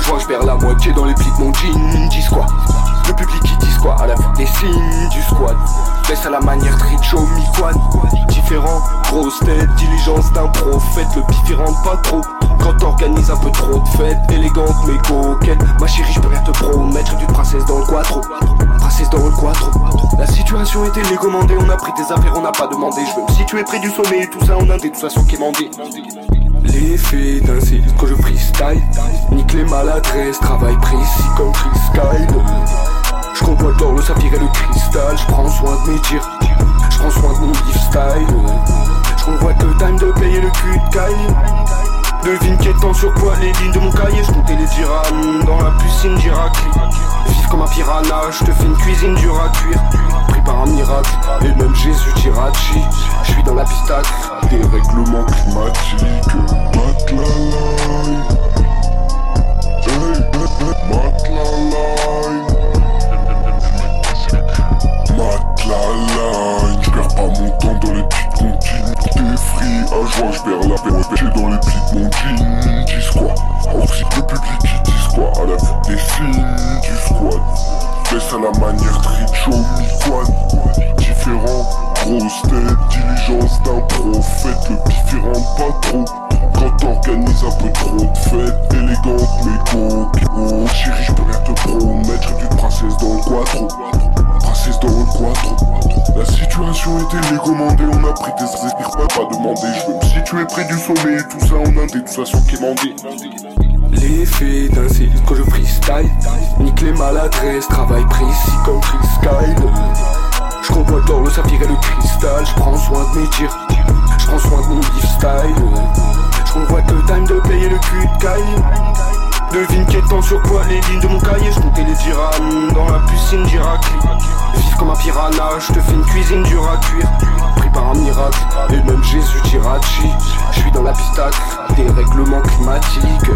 joie, je perds la moitié dans les plis mon jean. Dis quoi Le public qui dit quoi À la vue des signes du squad. Laisse à la manière Tricho, mi-quad. Différent, grosse tête, diligence d'un prophète. Le pif pas trop. Quand t'organises un peu trop de fêtes, élégante mais coquette. Ma chérie, je peux rien te promettre. Du princesse dans le quattro. Princesse dans le quattro. La situation était légommandée, on a pris des affaires, on n'a pas demandé. Je veux me situer près du sommet et tout ça en indé, de toute façon qui mandé. L'effet d'un site que je freestyle. Nique les maladresses, travail précis comme Chris Kyle. Je convoite l'or, le saphir et le cristal. Je prends soin de mes tirs Je prends soin de mon lifestyle. Je convoite le time de payer le cul de Kyle. Devine qu'étant sur quoi les lignes de mon cahier. Je comptais les dirhams dans la piscine d'Irakli Vive comme un piranha, je te fais une cuisine dure à cuire. Par un miracle, et même Jésus d'Irachi Je suis dans la pistache, des règlements climatiques Pas mon temps dans les petites comptines. T'es free à joie, je perds la paix J'ai dans les mon jean Dis quoi si le public qui disent quoi À la vue des signes du squad Laisse à la manière Tricho, mi-quad Différent, grosse tête, diligence d'un prophète Le rentre pas trop quand t'organises un peu trop de fêtes Élégante mais coquille Oh chérie je peux rien te promettre J'ai du princesse dans le quattro La situation était légommandée On a pris des esprits pas, pas demandé. Je veux me situer près du sommet Et tout ça en indé de toute façon qui mandé L'effet d'un site que je freestyle Nique les maladresses, travail précis comme Chris Kyle. Je convoite l'or, le saphir et le cristal Je prends soin de mes tirs Je prends soin de mon sur quoi les lignes de mon cahier Je comptais les dirhams dans la piscine d'Irakli Vive comme un piranha, je te fais une cuisine dure à cuire. Pris par un miracle, et même Jésus d'Irachi Je suis dans la pistache, des règlements climatiques